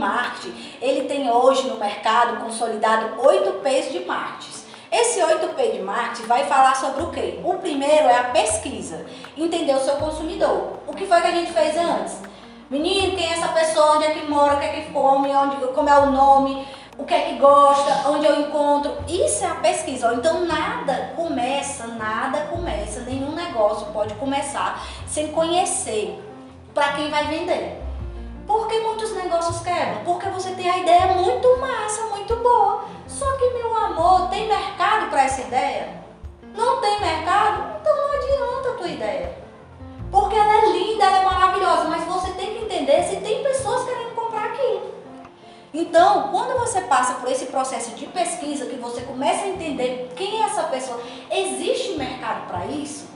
marketing, ele tem hoje no mercado consolidado 8 P's de marketing. Esse 8P de marketing vai falar sobre o quê? O primeiro é a pesquisa, entender o seu consumidor. O que foi que a gente fez antes? Menino, quem é essa pessoa, onde é que mora, o que é que come, onde, como é o nome, o que é que gosta, onde eu encontro. Isso é a pesquisa. Então nada começa, nada começa, nenhum negócio pode começar sem conhecer para quem vai vender. Por que muitos negócios quebram? Porque você tem a ideia muito massa, muito boa. Só que, meu amor, tem mercado para essa ideia? Não tem mercado? Então não adianta a tua ideia. Porque ela é linda, ela é maravilhosa, mas você tem que entender se tem pessoas querendo comprar aquilo. Então, quando você passa por esse processo de pesquisa, que você começa a entender quem é essa pessoa, existe mercado para isso?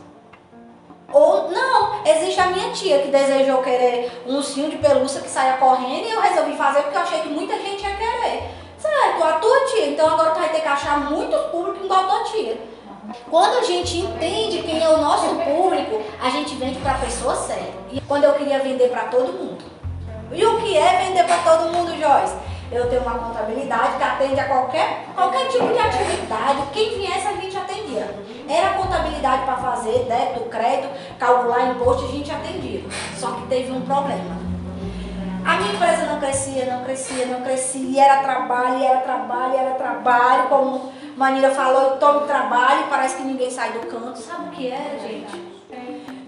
Existe a minha tia que desejou querer um ursinho de pelúcia que saia correndo e eu resolvi fazer porque eu achei que muita gente ia querer. Certo, a tua tia, então agora tu vai ter que achar muito público igual a tua tia. Quando a gente entende quem é o nosso público, a gente vende para a pessoa certa. E quando eu queria vender para todo mundo. E o que é vender para todo mundo, Joyce? Eu tenho uma contabilidade que atende a qualquer, qualquer tipo de atividade. Quem viesse, a gente atendia. Era contabilidade para fazer, débito, crédito, calcular imposto, a gente atendia. Só que teve um problema. A minha empresa não crescia, não crescia, não crescia, era trabalho, era trabalho, era trabalho, como Manira falou, tome trabalho, parece que ninguém sai do canto. Sabe o que é, gente?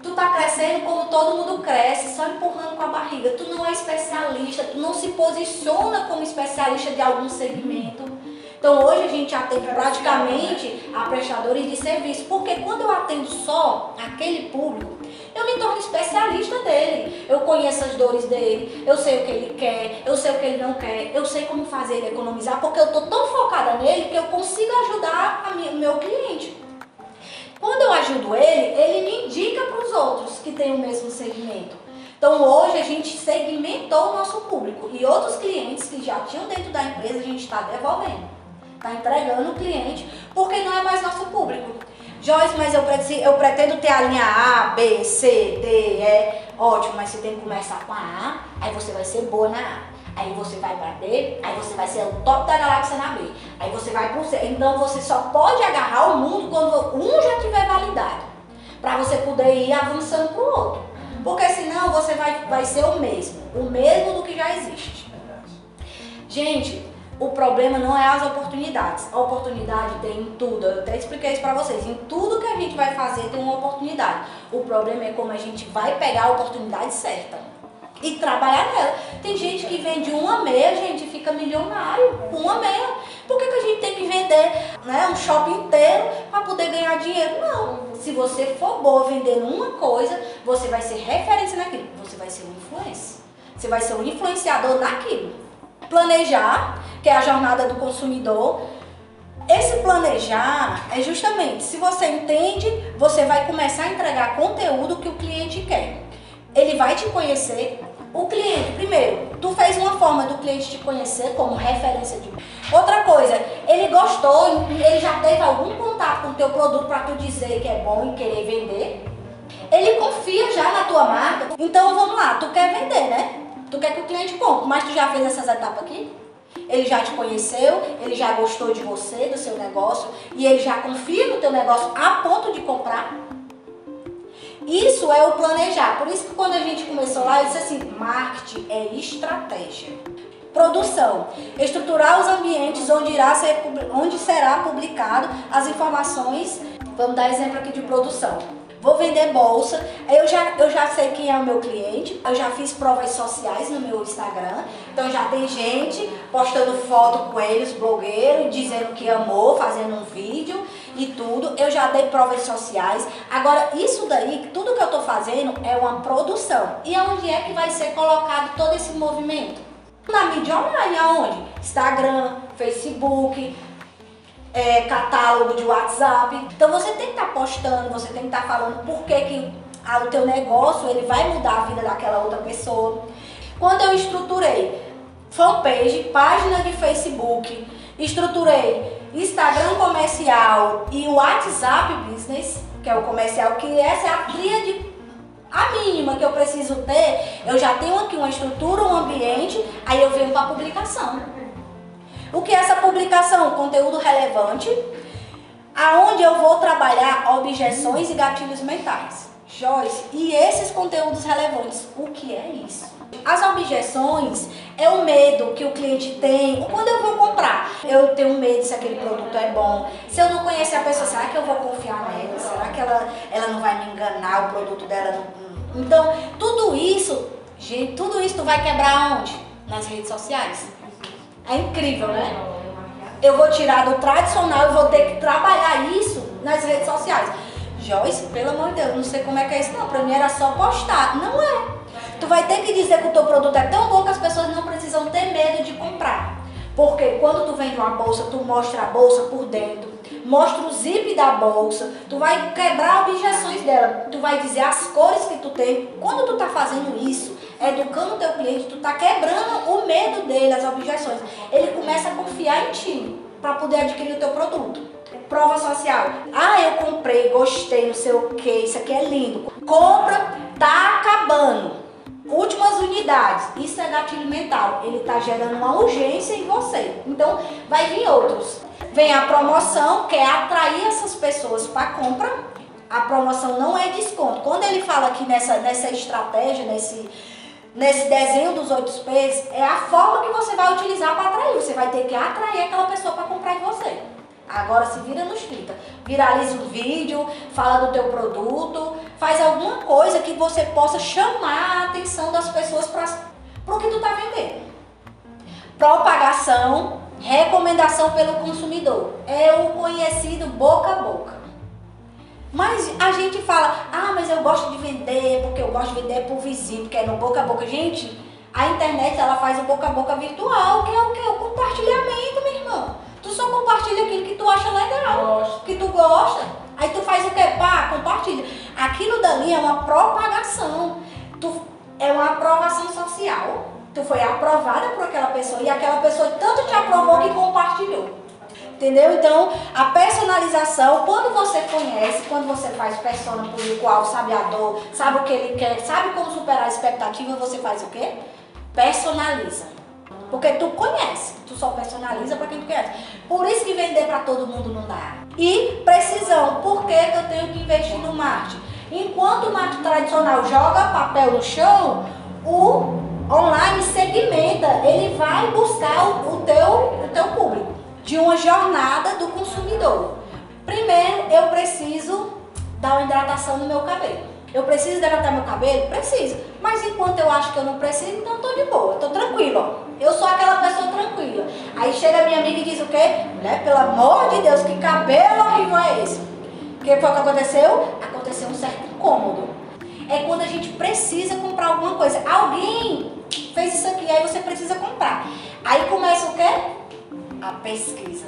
Tu tá crescendo como todo mundo cresce, só empurrando com a barriga. Tu não é especialista, tu não se posiciona como especialista de algum segmento. Então hoje a gente atende praticamente a prestadores de serviço, porque quando eu atendo só aquele público, eu me torno especialista dele. Eu conheço as dores dele, eu sei o que ele quer, eu sei o que ele não quer, eu sei como fazer ele economizar, porque eu estou tão focada nele que eu consigo ajudar o meu cliente. Quando eu ajudo ele, ele me indica para os outros que têm o mesmo segmento. Então hoje a gente segmentou o nosso público e outros clientes que já tinham dentro da empresa a gente está devolvendo. Está entregando o cliente porque não é mais nosso público. Joyce, mas eu pretendo, eu pretendo ter a linha A, B, C, D, E. Ótimo, mas você tem que começar com a A, aí você vai ser boa na A. Aí você vai para D, aí você vai ser o top da galáxia na B. Aí você vai pro C. Então você só pode agarrar o mundo quando um já tiver validade. Para você poder ir avançando pro outro. Porque senão você vai, vai ser o mesmo. O mesmo do que já existe. Gente, o problema não é as oportunidades. A oportunidade tem em tudo. Eu até expliquei isso para vocês. Em tudo que a gente vai fazer tem uma oportunidade. O problema é como a gente vai pegar a oportunidade certa e trabalhar nela. Tem gente que vende uma meia, gente, fica milionário com uma meia. Por que, que a gente tem que vender né, um shopping inteiro para poder ganhar dinheiro? Não. Se você for boa vendendo uma coisa, você vai ser referência naquilo. Você vai ser um influencer. Você vai ser um influenciador naquilo planejar, que é a jornada do consumidor. Esse planejar é justamente, se você entende, você vai começar a entregar conteúdo que o cliente quer. Ele vai te conhecer. O cliente, primeiro, tu fez uma forma do cliente te conhecer como referência de. Outra coisa, ele gostou, ele já teve algum contato com o teu produto para tu dizer que é bom e querer vender. Ele confia já na tua marca. Então vamos lá, tu quer vender, né? Tu quer que o cliente compre, mas tu já fez essas etapas aqui? Ele já te conheceu, ele já gostou de você, do seu negócio, e ele já confia no teu negócio a ponto de comprar? Isso é o planejar. Por isso que quando a gente começou lá, eu disse assim, marketing é estratégia. Produção. Estruturar os ambientes onde, irá ser, onde será publicado as informações. Vamos dar exemplo aqui de produção vou vender bolsa, eu já, eu já sei quem é o meu cliente, eu já fiz provas sociais no meu Instagram, então já tem gente postando foto com eles, blogueiro, dizendo que amou, fazendo um vídeo e tudo, eu já dei provas sociais. Agora, isso daí, tudo que eu tô fazendo é uma produção. E aonde é que vai ser colocado todo esse movimento? Na mídia online, aonde? Instagram, Facebook, é, catálogo de WhatsApp. Então você tem que estar tá postando, você tem que estar tá falando por que, que a, o teu negócio ele vai mudar a vida daquela outra pessoa. Quando eu estruturei fanpage, página de Facebook, estruturei Instagram comercial e o WhatsApp Business, que é o comercial, que essa é a tríade, a mínima que eu preciso ter, eu já tenho aqui uma estrutura, um ambiente, aí eu venho para a publicação. O que é essa publicação? Conteúdo relevante, aonde eu vou trabalhar objeções e gatilhos mentais. Joyce, e esses conteúdos relevantes, o que é isso? As objeções é o medo que o cliente tem quando eu vou comprar. Eu tenho medo se aquele produto é bom. Se eu não conhecer a pessoa, será que eu vou confiar nela? Será que ela, ela não vai me enganar? O produto dela. Então, tudo isso, gente, tudo isso tu vai quebrar onde? Nas redes sociais. É incrível, né? Eu vou tirar do tradicional e vou ter que trabalhar isso nas redes sociais. Joyce, pelo amor de Deus, não sei como é que é isso não. Pra mim era só postar. Não é. Tu vai ter que dizer que o teu produto é tão bom que as pessoas não precisam ter medo de comprar. Porque quando tu vende uma bolsa, tu mostra a bolsa por dentro, mostra o zip da bolsa, tu vai quebrar objeções dela, tu vai dizer as cores que tu tem. Quando tu tá fazendo isso, educando o teu cliente, tu tá quebrando o medo dele, as objeções. Ele começa a confiar em ti para poder adquirir o teu produto. Prova social. Ah, eu comprei, gostei, não sei o que, isso aqui é lindo. Compra, tá acabando. Últimas unidades, isso é gatilho mental. Ele está gerando uma urgência em você. Então, vai vir outros. Vem a promoção, que é atrair essas pessoas para compra. A promoção não é desconto. Quando ele fala aqui nessa, nessa estratégia, nesse, nesse desenho dos oito P's, é a forma que você vai utilizar para atrair. Você vai ter que atrair aquela pessoa para comprar de você. Agora se vira nos 30. Viraliza um vídeo, fala do teu produto, faz alguma coisa que você possa chamar a atenção das pessoas para o que tu está vendendo. Propagação, recomendação pelo consumidor. É o conhecido boca a boca. Mas a gente fala, ah, mas eu gosto de vender, porque eu gosto de vender por vizinho, porque é no boca a boca. Gente, a internet ela faz o boca a boca virtual, que é o que? O compartilhamento, meu irmão. Tu só compartilha aquilo que tu acha legal, Gosto. que tu gosta. Aí tu faz o quê? Pá, compartilha. Aquilo dali é uma propagação. Tu, é uma aprovação social. Tu foi aprovada por aquela pessoa e aquela pessoa tanto te aprovou que compartilhou. Entendeu? Então, a personalização, quando você conhece, quando você faz persona público-alvo, sabe a dor, sabe o que ele quer, sabe como superar a expectativa, você faz o quê? Personaliza. Porque tu conhece, tu só personaliza para quem tu conhece. Por isso que vender para todo mundo não dá. E precisão, por que, eu tenho que investir no marketing? Enquanto o marketing tradicional joga papel no chão, o online segmenta, ele vai buscar o, o, teu, de uma jornada do consumidor. Primeiro, eu preciso dar uma hidratação no meu cabelo. Eu preciso hidratar meu cabelo? Preciso. Mas enquanto eu acho que eu não preciso, então eu tô de boa, tô tranquila. Eu sou aquela pessoa tranquila. Aí chega a minha amiga e diz o quê? Né? Pelo amor de Deus, que cabelo horrível é esse? O que foi que aconteceu? Aconteceu um certo incômodo. É quando a gente precisa comprar alguma coisa. Alguém fez isso aqui, aí você precisa comprar. Aí começa o quê? A pesquisa.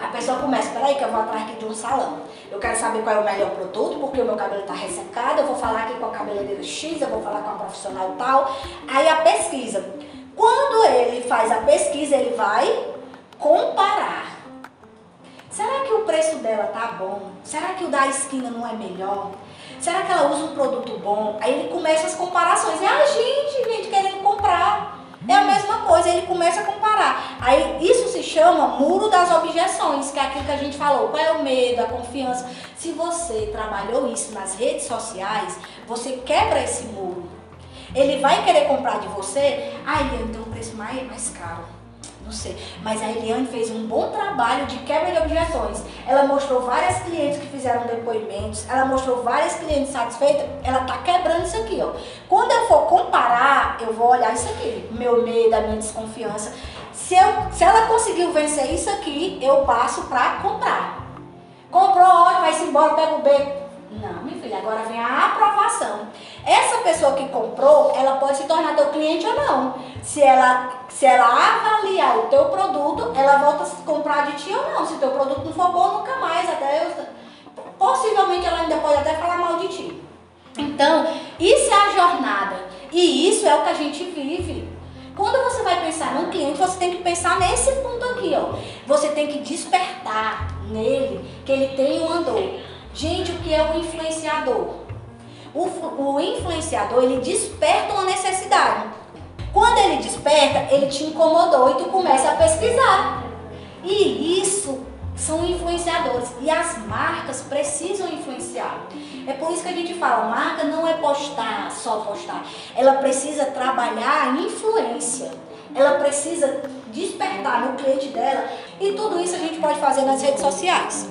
A pessoa começa, peraí que eu vou atrás aqui de um salão. Eu quero saber qual é o melhor produto, porque o meu cabelo está ressecado, eu vou falar aqui com a cabeleireira X, eu vou falar com a profissional tal. Aí a pesquisa. Quando ele faz a pesquisa, ele vai comparar. Será que o preço dela tá bom? Será que o da esquina não é melhor? Será que ela usa um produto bom? Aí ele começa as comparações. E a gente, gente, querendo comprar. É a mesma coisa, ele começa a comparar. Aí chama muro das objeções, que é aquilo que a gente falou. Qual é o medo, a confiança? Se você trabalhou isso nas redes sociais, você quebra esse muro. Ele vai querer comprar de você, ah, Eliane tem um preço mais, mais caro. Não sei. Mas a Eliane fez um bom trabalho de quebra de objeções. Ela mostrou várias clientes que fizeram depoimentos, ela mostrou várias clientes satisfeitas. Ela tá quebrando isso aqui, ó. Quando eu for comparar, eu vou olhar isso aqui. Meu medo, a minha desconfiança. Se, eu, se ela conseguiu vencer isso aqui, eu passo para comprar. Comprou, ótimo, vai-se embora, pega o beco. Não, minha filha, agora vem a aprovação. Essa pessoa que comprou, ela pode se tornar teu cliente ou não. Se ela, se ela avaliar o teu produto, ela volta a comprar de ti ou não. Se teu produto não for bom, nunca mais. Até eu, possivelmente ela ainda pode até falar mal de ti. Então, isso é a jornada. E isso é o que a gente vive. Quando você vai pensar cliente, você tem que pensar nesse ponto aqui, ó. Você tem que despertar nele que ele tem um andor. Gente, o que é um influenciador? O, o influenciador, ele desperta uma necessidade. Quando ele desperta, ele te incomodou e tu começa a pesquisar. E isso são influenciadores. E as marcas precisam influenciar. É por isso que a gente fala, marca não é postar, só postar. Ela precisa trabalhar a influência. Ela precisa despertar no cliente dela. E tudo isso a gente pode fazer nas redes sociais.